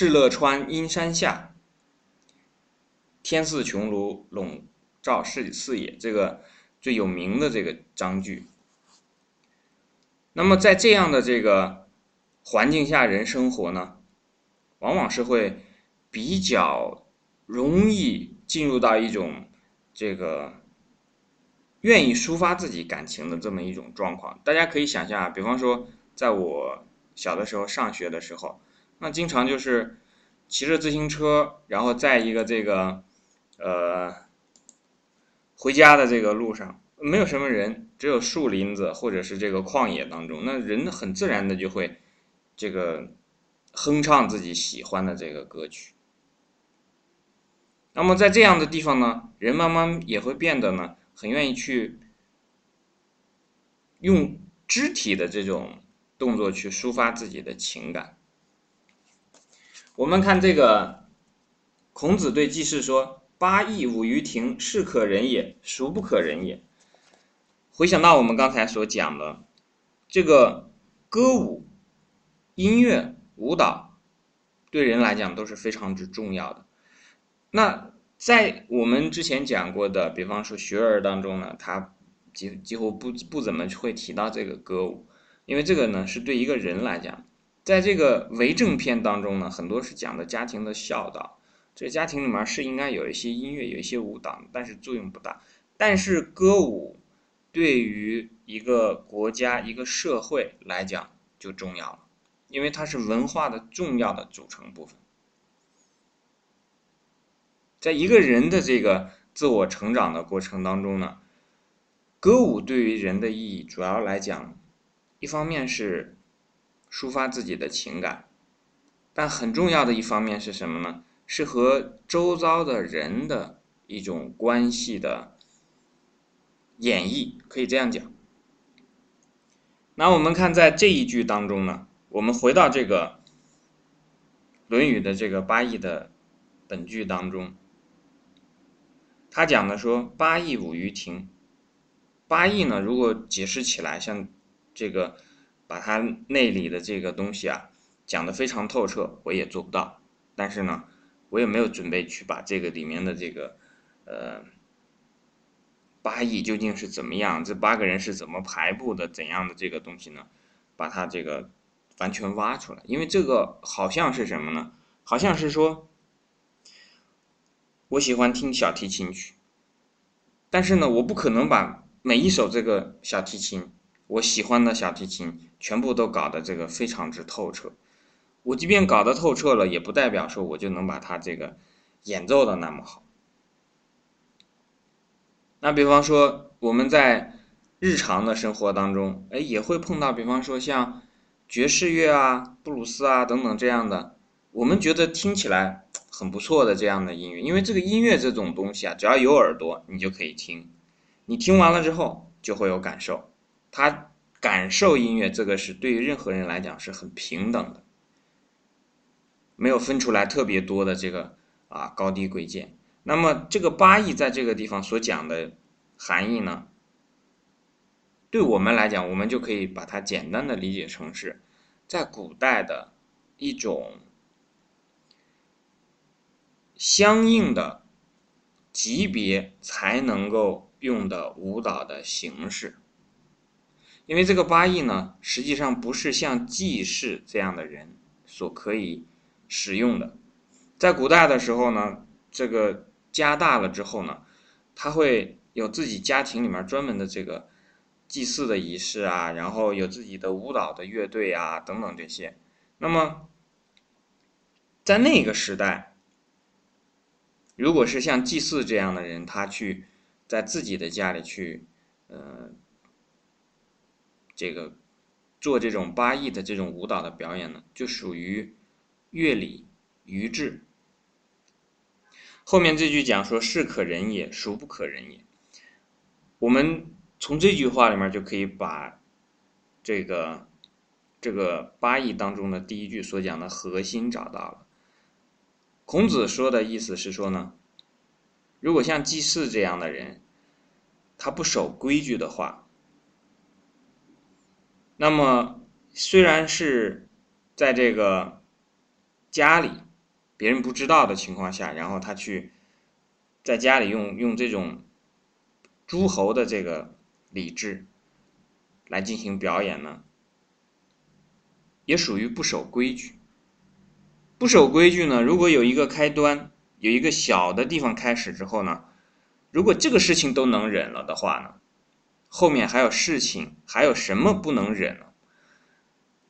敕勒川，阴山下，天似穹庐，笼罩四四野。这个最有名的这个章句。那么在这样的这个环境下，人生活呢，往往是会比较容易进入到一种这个愿意抒发自己感情的这么一种状况。大家可以想象啊，比方说，在我小的时候上学的时候，那经常就是骑着自行车，然后在一个这个呃回家的这个路上。没有什么人，只有树林子或者是这个旷野当中，那人很自然的就会这个哼唱自己喜欢的这个歌曲。那么在这样的地方呢，人慢慢也会变得呢，很愿意去用肢体的这种动作去抒发自己的情感。我们看这个，孔子对季氏说：“八佾舞于庭，是可忍也，孰不可忍也？”回想到我们刚才所讲的，这个歌舞、音乐、舞蹈，对人来讲都是非常之重要的。那在我们之前讲过的，比方说《学而》当中呢，他几几乎不不怎么会提到这个歌舞，因为这个呢是对一个人来讲，在这个为政篇当中呢，很多是讲的家庭的孝道，这家庭里面是应该有一些音乐、有一些舞蹈，但是作用不大。但是歌舞。对于一个国家、一个社会来讲就重要了，因为它是文化的重要的组成部分。在一个人的这个自我成长的过程当中呢，歌舞对于人的意义主要来讲，一方面是抒发自己的情感，但很重要的一方面是什么呢？是和周遭的人的一种关系的。演绎可以这样讲。那我们看在这一句当中呢，我们回到这个《论语》的这个八佾的本句当中，他讲的说“八佾舞于庭”。八佾呢，如果解释起来，像这个把它内里的这个东西啊讲的非常透彻，我也做不到。但是呢，我也没有准备去把这个里面的这个呃。八佾究竟是怎么样？这八个人是怎么排布的？怎样的这个东西呢？把它这个完全挖出来，因为这个好像是什么呢？好像是说，我喜欢听小提琴曲，但是呢，我不可能把每一首这个小提琴，我喜欢的小提琴全部都搞得这个非常之透彻。我即便搞得透彻了，也不代表说我就能把它这个演奏的那么好。那比方说，我们在日常的生活当中，哎，也会碰到，比方说像爵士乐啊、布鲁斯啊等等这样的，我们觉得听起来很不错的这样的音乐。因为这个音乐这种东西啊，只要有耳朵，你就可以听。你听完了之后，就会有感受。他感受音乐，这个是对于任何人来讲是很平等的，没有分出来特别多的这个啊高低贵贱。那么这个八佾在这个地方所讲的含义呢，对我们来讲，我们就可以把它简单的理解成是，在古代的一种相应的级别才能够用的舞蹈的形式。因为这个八佾呢，实际上不是像季氏这样的人所可以使用的，在古代的时候呢，这个。加大了之后呢，他会有自己家庭里面专门的这个祭祀的仪式啊，然后有自己的舞蹈的乐队啊等等这些。那么在那个时代，如果是像祭祀这样的人，他去在自己的家里去，呃，这个做这种八佾的这种舞蹈的表演呢，就属于乐礼娱制。后面这句讲说“是可忍也，孰不可忍也”。我们从这句话里面就可以把这个这个八佾当中的第一句所讲的核心找到了。孔子说的意思是说呢，如果像祭祀这样的人，他不守规矩的话，那么虽然是在这个家里别人不知道的情况下，然后他去在家里用用这种诸侯的这个礼制来进行表演呢，也属于不守规矩。不守规矩呢，如果有一个开端，有一个小的地方开始之后呢，如果这个事情都能忍了的话呢，后面还有事情，还有什么不能忍呢？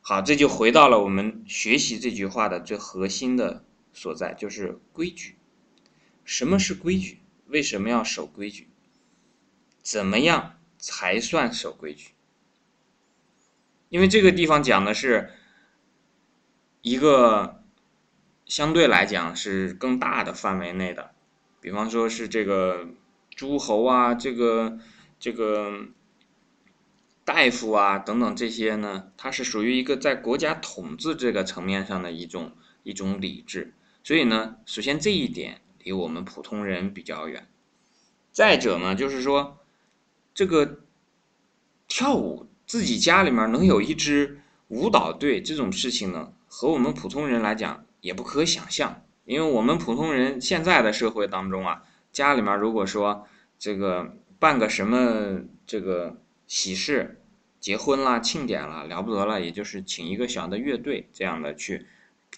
好，这就回到了我们学习这句话的最核心的所在，就是规矩。什么是规矩？为什么要守规矩？怎么样才算守规矩？因为这个地方讲的是一个相对来讲是更大的范围内的，比方说是这个诸侯啊，这个这个。大夫啊，等等这些呢，它是属于一个在国家统治这个层面上的一种一种礼制，所以呢，首先这一点离我们普通人比较远。再者呢，就是说这个跳舞，自己家里面能有一支舞蹈队这种事情呢，和我们普通人来讲也不可想象，因为我们普通人现在的社会当中啊，家里面如果说这个办个什么这个喜事。结婚啦，庆典啦，了不得了，也就是请一个小的乐队这样的去，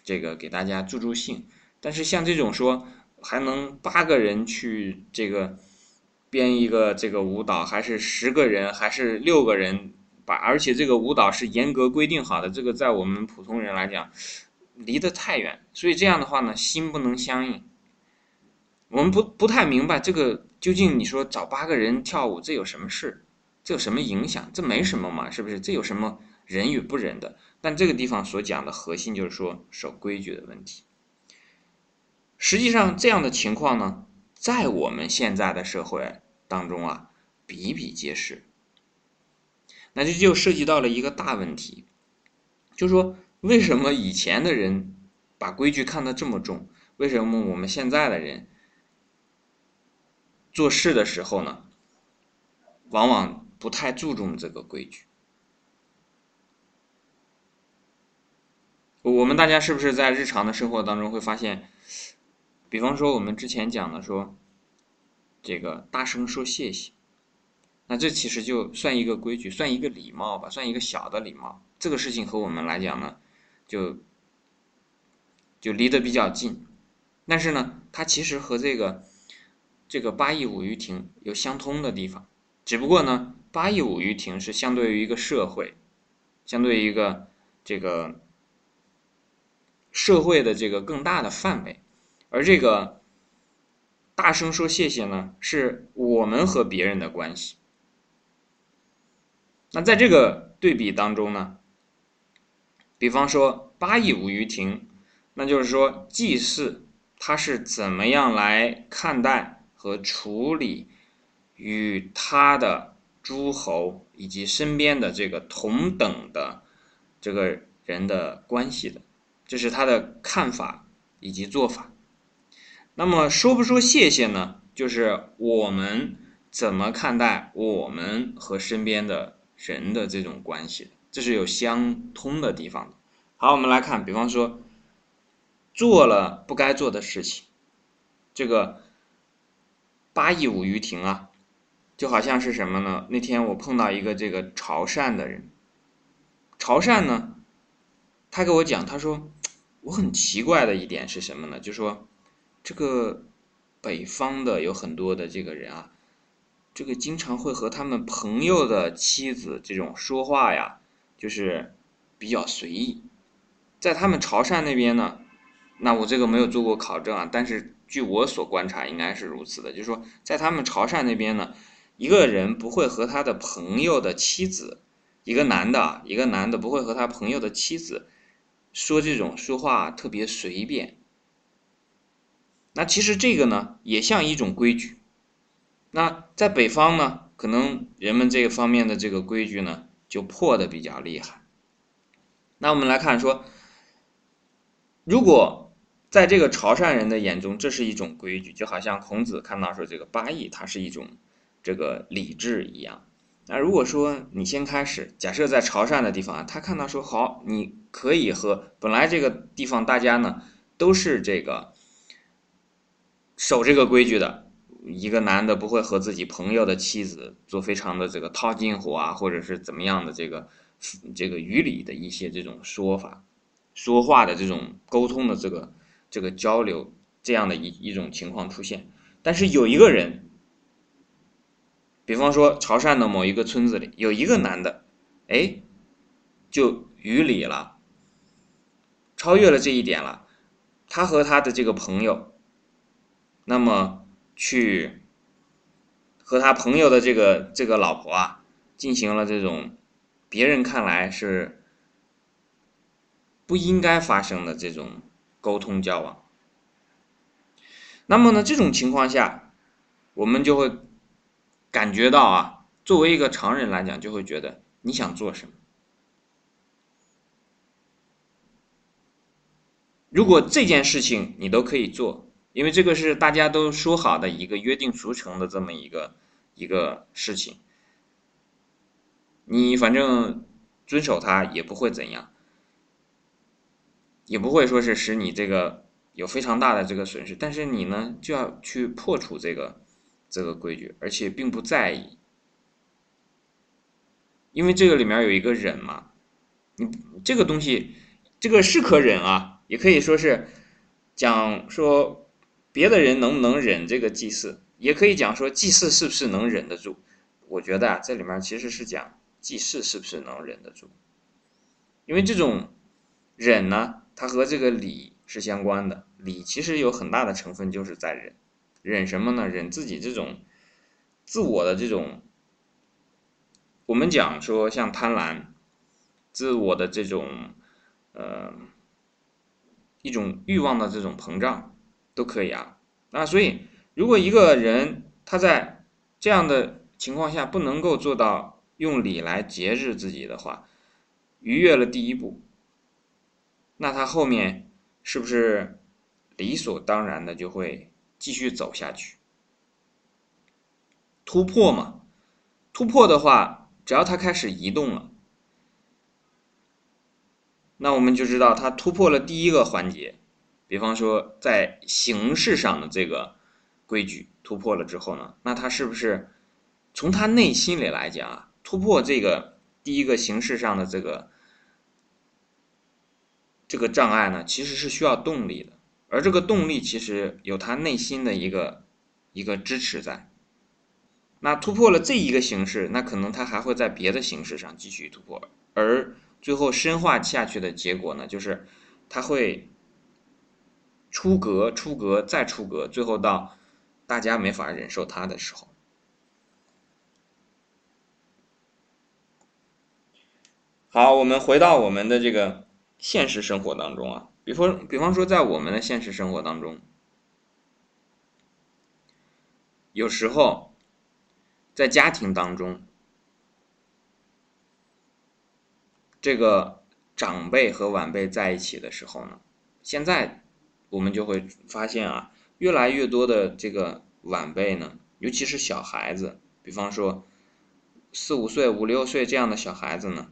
这个给大家助助兴。但是像这种说还能八个人去这个编一个这个舞蹈，还是十个人，还是六个人把，而且这个舞蹈是严格规定好的，这个在我们普通人来讲离得太远，所以这样的话呢，心不能相应。我们不不太明白这个究竟你说找八个人跳舞，这有什么事？这有什么影响？这没什么嘛，是不是？这有什么忍与不忍的？但这个地方所讲的核心就是说守规矩的问题。实际上，这样的情况呢，在我们现在的社会当中啊，比比皆是。那这就涉及到了一个大问题，就是说，为什么以前的人把规矩看得这么重？为什么我们现在的人做事的时候呢，往往？不太注重这个规矩，我们大家是不是在日常的生活当中会发现，比方说我们之前讲的说，这个大声说谢谢，那这其实就算一个规矩，算一个礼貌吧，算一个小的礼貌。这个事情和我们来讲呢，就就离得比较近，但是呢，它其实和这个这个八佾舞于庭有相通的地方，只不过呢。八佾舞于庭是相对于一个社会，相对于一个这个社会的这个更大的范围，而这个大声说谢谢呢，是我们和别人的关系。那在这个对比当中呢，比方说八佾舞于庭，那就是说祭祀他是怎么样来看待和处理与他的。诸侯以及身边的这个同等的这个人的关系的，这是他的看法以及做法。那么说不说谢谢呢？就是我们怎么看待我们和身边的人的这种关系，这是有相通的地方的。好，我们来看，比方说做了不该做的事情，这个八佾舞于庭啊。就好像是什么呢？那天我碰到一个这个潮汕的人，潮汕呢，他给我讲，他说我很奇怪的一点是什么呢？就说这个北方的有很多的这个人啊，这个经常会和他们朋友的妻子这种说话呀，就是比较随意。在他们潮汕那边呢，那我这个没有做过考证啊，但是据我所观察，应该是如此的。就是说，在他们潮汕那边呢。一个人不会和他的朋友的妻子，一个男的，一个男的不会和他朋友的妻子说这种说话特别随便。那其实这个呢，也像一种规矩。那在北方呢，可能人们这个方面的这个规矩呢，就破的比较厉害。那我们来看说，如果在这个潮汕人的眼中，这是一种规矩，就好像孔子看到说这个八佾，它是一种。这个礼制一样，那如果说你先开始，假设在潮汕的地方啊，他看到说好，你可以和本来这个地方大家呢都是这个守这个规矩的。一个男的不会和自己朋友的妻子做非常的这个套近乎啊，或者是怎么样的这个这个于理的一些这种说法、说话的这种沟通的这个这个交流这样的一一种情况出现。但是有一个人，比方说潮汕的某一个村子里有一个男的，哎，就于理了，超越了这一点了。他和他的这个朋友，那么。去和他朋友的这个这个老婆啊，进行了这种别人看来是不应该发生的这种沟通交往。那么呢，这种情况下，我们就会感觉到啊，作为一个常人来讲，就会觉得你想做什么？如果这件事情你都可以做。因为这个是大家都说好的一个约定俗成的这么一个一个事情，你反正遵守它也不会怎样，也不会说是使你这个有非常大的这个损失，但是你呢就要去破除这个这个规矩，而且并不在意，因为这个里面有一个忍嘛，你这个东西这个是可忍啊，也可以说是讲说。别的人能不能忍这个祭祀，也可以讲说祭祀是不是能忍得住。我觉得啊，这里面其实是讲祭祀是不是能忍得住，因为这种忍呢，它和这个礼是相关的。礼其实有很大的成分就是在忍，忍什么呢？忍自己这种自我的这种，我们讲说像贪婪，自我的这种呃一种欲望的这种膨胀。都可以啊，那所以如果一个人他在这样的情况下不能够做到用礼来节制自己的话，逾越了第一步，那他后面是不是理所当然的就会继续走下去？突破嘛，突破的话，只要他开始移动了，那我们就知道他突破了第一个环节。比方说，在形式上的这个规矩突破了之后呢，那他是不是从他内心里来讲啊，突破这个第一个形式上的这个这个障碍呢？其实是需要动力的，而这个动力其实有他内心的一个一个支持在。那突破了这一个形式，那可能他还会在别的形式上继续突破，而最后深化下去的结果呢，就是他会。出格，出格，再出格，最后到大家没法忍受他的时候。好，我们回到我们的这个现实生活当中啊，比方，比方说，在我们的现实生活当中，有时候在家庭当中，这个长辈和晚辈在一起的时候呢，现在。我们就会发现啊，越来越多的这个晚辈呢，尤其是小孩子，比方说四五岁、五六岁这样的小孩子呢，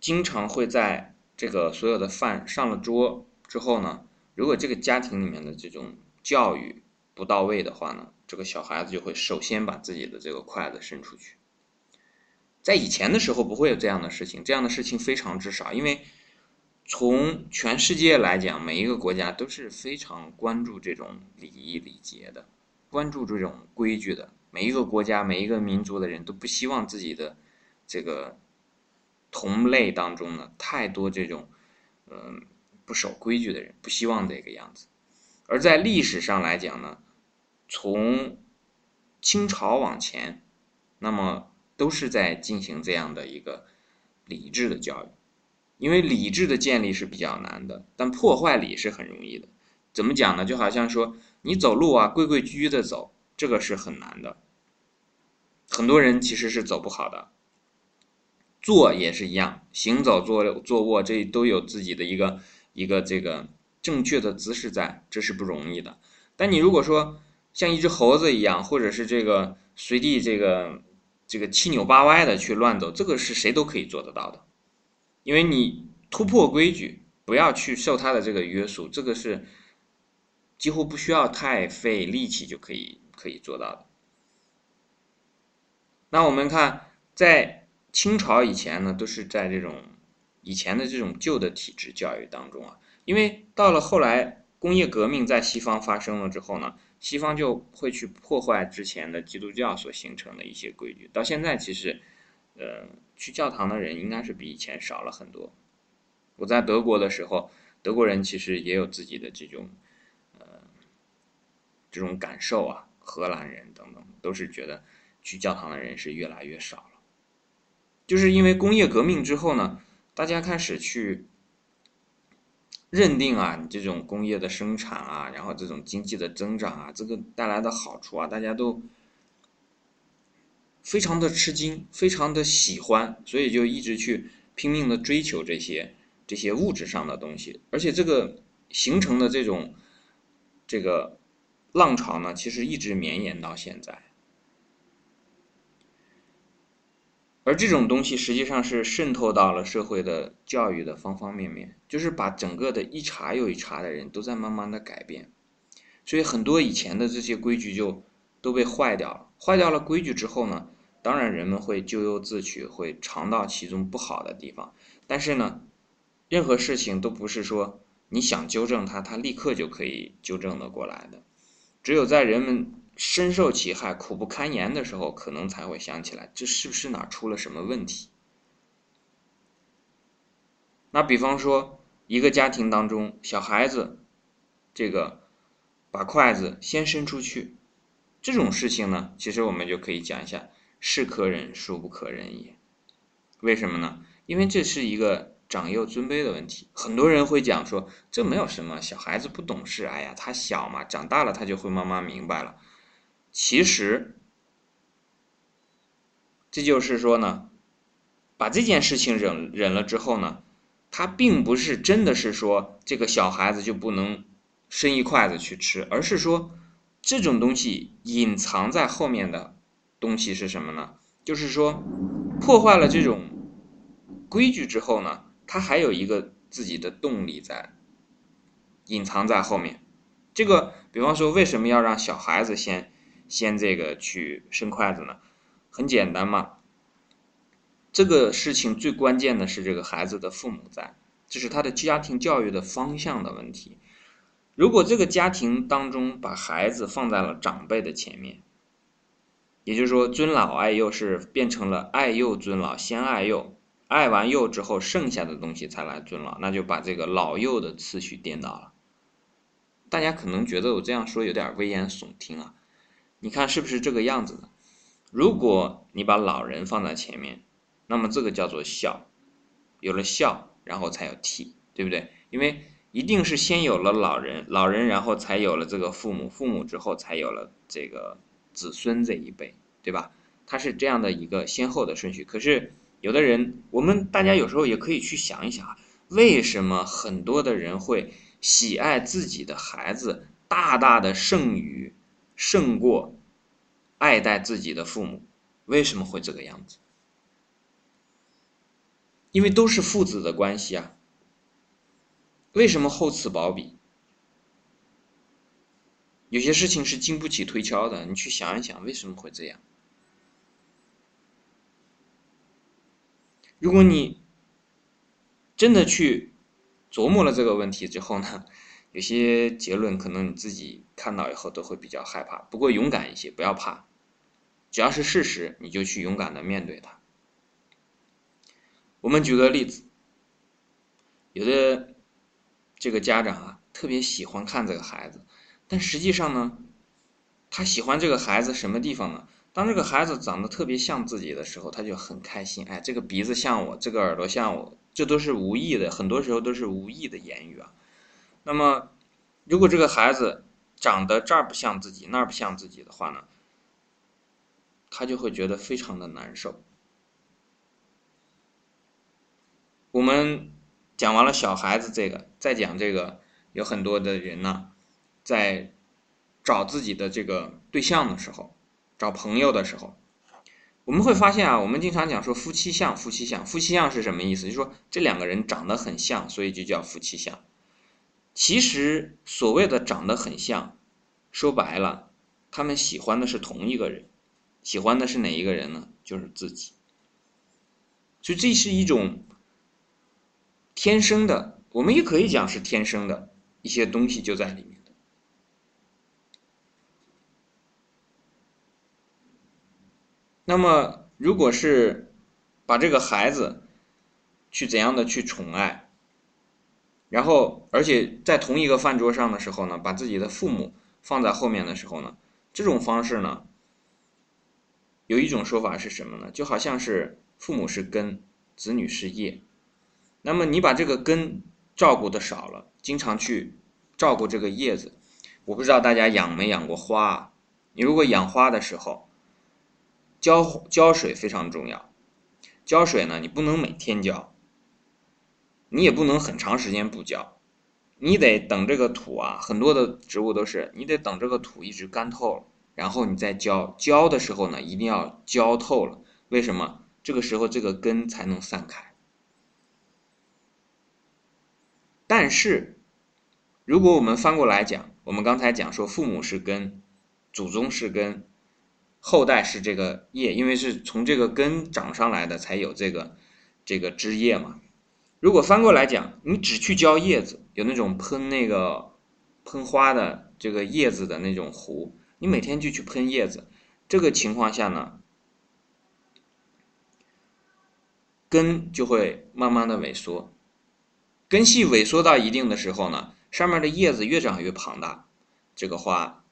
经常会在这个所有的饭上了桌之后呢，如果这个家庭里面的这种教育不到位的话呢，这个小孩子就会首先把自己的这个筷子伸出去。在以前的时候不会有这样的事情，这样的事情非常之少，因为。从全世界来讲，每一个国家都是非常关注这种礼仪礼节的，关注这种规矩的。每一个国家、每一个民族的人都不希望自己的这个同类当中呢，太多这种嗯不守规矩的人，不希望这个样子。而在历史上来讲呢，从清朝往前，那么都是在进行这样的一个礼制的教育。因为理智的建立是比较难的，但破坏理是很容易的。怎么讲呢？就好像说你走路啊，规规矩矩的走，这个是很难的。很多人其实是走不好的。坐也是一样，行走、坐、坐卧，这都有自己的一个一个这个正确的姿势在，这是不容易的。但你如果说像一只猴子一样，或者是这个随地这个这个七扭八歪的去乱走，这个是谁都可以做得到的。因为你突破规矩，不要去受他的这个约束，这个是几乎不需要太费力气就可以可以做到的。那我们看，在清朝以前呢，都是在这种以前的这种旧的体制教育当中啊，因为到了后来工业革命在西方发生了之后呢，西方就会去破坏之前的基督教所形成的一些规矩。到现在其实，呃，去教堂的人应该是比以前少了很多。我在德国的时候，德国人其实也有自己的这种，呃，这种感受啊。荷兰人等等都是觉得。去教堂的人是越来越少了，就是因为工业革命之后呢，大家开始去认定啊，你这种工业的生产啊，然后这种经济的增长啊，这个带来的好处啊，大家都非常的吃惊，非常的喜欢，所以就一直去拼命的追求这些这些物质上的东西，而且这个形成的这种这个浪潮呢，其实一直绵延到现在。而这种东西实际上是渗透到了社会的教育的方方面面，就是把整个的一茬又一茬的人都在慢慢的改变，所以很多以前的这些规矩就都被坏掉了。坏掉了规矩之后呢，当然人们会咎由自取，会尝到其中不好的地方。但是呢，任何事情都不是说你想纠正它，它立刻就可以纠正的过来的，只有在人们。深受其害、苦不堪言的时候，可能才会想起来，这是不是哪出了什么问题？那比方说，一个家庭当中，小孩子这个把筷子先伸出去，这种事情呢，其实我们就可以讲一下，是可忍，孰不可忍也。为什么呢？因为这是一个长幼尊卑的问题。很多人会讲说，这没有什么，小孩子不懂事，哎呀，他小嘛，长大了他就会慢慢明白了。其实，这就是说呢，把这件事情忍忍了之后呢，他并不是真的是说这个小孩子就不能伸一筷子去吃，而是说这种东西隐藏在后面的东西是什么呢？就是说破坏了这种规矩之后呢，他还有一个自己的动力在隐藏在后面。这个，比方说，为什么要让小孩子先？先这个去伸筷子呢，很简单嘛。这个事情最关键的是这个孩子的父母在，这是他的家庭教育的方向的问题。如果这个家庭当中把孩子放在了长辈的前面，也就是说尊老爱幼是变成了爱幼尊老，先爱幼，爱完幼之后剩下的东西才来尊老，那就把这个老幼的次序颠倒了。大家可能觉得我这样说有点危言耸听啊。你看是不是这个样子的？如果你把老人放在前面，那么这个叫做孝，有了孝，然后才有悌，对不对？因为一定是先有了老人，老人然后才有了这个父母，父母之后才有了这个子孙这一辈，对吧？它是这样的一个先后的顺序。可是有的人，我们大家有时候也可以去想一想啊，为什么很多的人会喜爱自己的孩子大大的胜于？胜过爱戴自己的父母，为什么会这个样子？因为都是父子的关系啊。为什么厚此薄彼？有些事情是经不起推敲的，你去想一想，为什么会这样？如果你真的去琢磨了这个问题之后呢？有些结论可能你自己看到以后都会比较害怕，不过勇敢一些，不要怕，只要是事实，你就去勇敢的面对它。我们举个例子，有的这个家长啊，特别喜欢看这个孩子，但实际上呢，他喜欢这个孩子什么地方呢？当这个孩子长得特别像自己的时候，他就很开心。哎，这个鼻子像我，这个耳朵像我，这都是无意的，很多时候都是无意的言语啊。那么，如果这个孩子长得这儿不像自己，那儿不像自己的话呢，他就会觉得非常的难受。我们讲完了小孩子这个，再讲这个，有很多的人呢，在找自己的这个对象的时候，找朋友的时候，我们会发现啊，我们经常讲说夫妻相，夫妻相，夫妻相是什么意思？就是说这两个人长得很像，所以就叫夫妻相。其实所谓的长得很像，说白了，他们喜欢的是同一个人，喜欢的是哪一个人呢？就是自己。所以这是一种天生的，我们也可以讲是天生的一些东西就在里面的。那么，如果是把这个孩子去怎样的去宠爱？然后，而且在同一个饭桌上的时候呢，把自己的父母放在后面的时候呢，这种方式呢，有一种说法是什么呢？就好像是父母是根，子女是叶。那么你把这个根照顾的少了，经常去照顾这个叶子。我不知道大家养没养过花啊，你如果养花的时候，浇浇水非常重要。浇水呢，你不能每天浇。你也不能很长时间不浇，你得等这个土啊，很多的植物都是，你得等这个土一直干透了，然后你再浇。浇的时候呢，一定要浇透了。为什么？这个时候这个根才能散开。但是，如果我们翻过来讲，我们刚才讲说父母是根，祖宗是根，后代是这个叶，因为是从这个根长上来的，才有这个这个枝叶嘛。如果翻过来讲，你只去浇叶子，有那种喷那个喷花的这个叶子的那种壶，你每天就去喷叶子，这个情况下呢，根就会慢慢的萎缩，根系萎缩到一定的时候呢，上面的叶子越长越庞大，这个花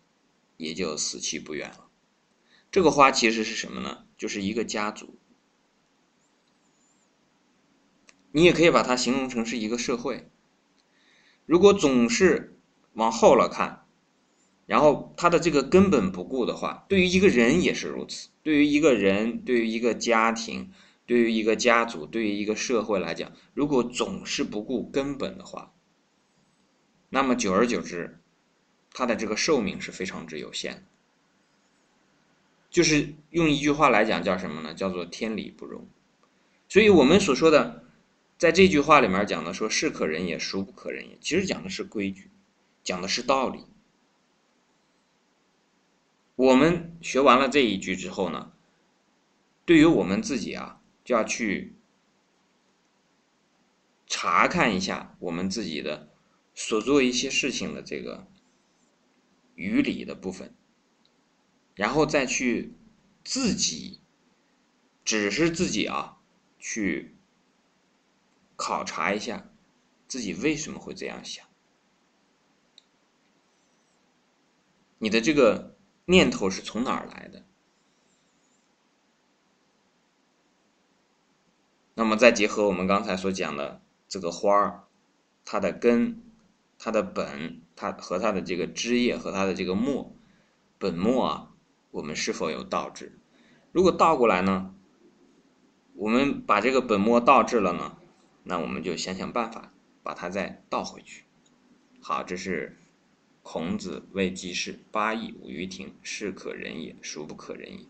也就死期不远了。这个花其实是什么呢？就是一个家族。你也可以把它形容成是一个社会。如果总是往后了看，然后它的这个根本不顾的话，对于一个人也是如此。对于一个人，对于一个家庭，对于一个家族，对于一个社会来讲，如果总是不顾根本的话，那么久而久之，它的这个寿命是非常之有限的。就是用一句话来讲，叫什么呢？叫做天理不容。所以我们所说的。在这句话里面讲的说“是可忍也，孰不可忍也”，其实讲的是规矩，讲的是道理。我们学完了这一句之后呢，对于我们自己啊，就要去查看一下我们自己的所做一些事情的这个于理的部分，然后再去自己，只是自己啊去。考察一下自己为什么会这样想，你的这个念头是从哪儿来的？那么再结合我们刚才所讲的这个花儿，它的根、它的本、它和它的这个枝叶和它的这个末本末啊，我们是否有倒置？如果倒过来呢？我们把这个本末倒置了呢？那我们就想想办法，把它再倒回去。好，这是孔子谓季氏八佾舞于庭，是可忍也，孰不可忍也。